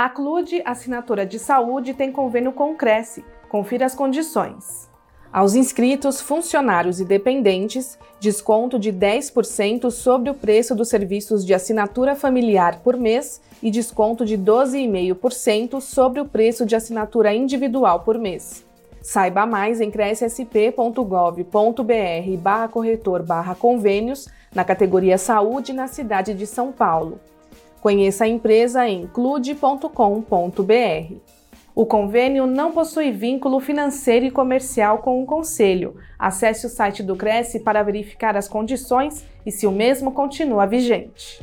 A Clude, assinatura de saúde, tem convênio com o Cresce. Confira as condições. Aos inscritos, funcionários e dependentes, desconto de 10% sobre o preço dos serviços de assinatura familiar por mês e desconto de 12,5% sobre o preço de assinatura individual por mês. Saiba mais em crescsp.gov.br barra corretor barra convênios na categoria Saúde na cidade de São Paulo. Conheça a empresa em clude.com.br. O convênio não possui vínculo financeiro e comercial com o Conselho. Acesse o site do Cresce para verificar as condições e se o mesmo continua vigente.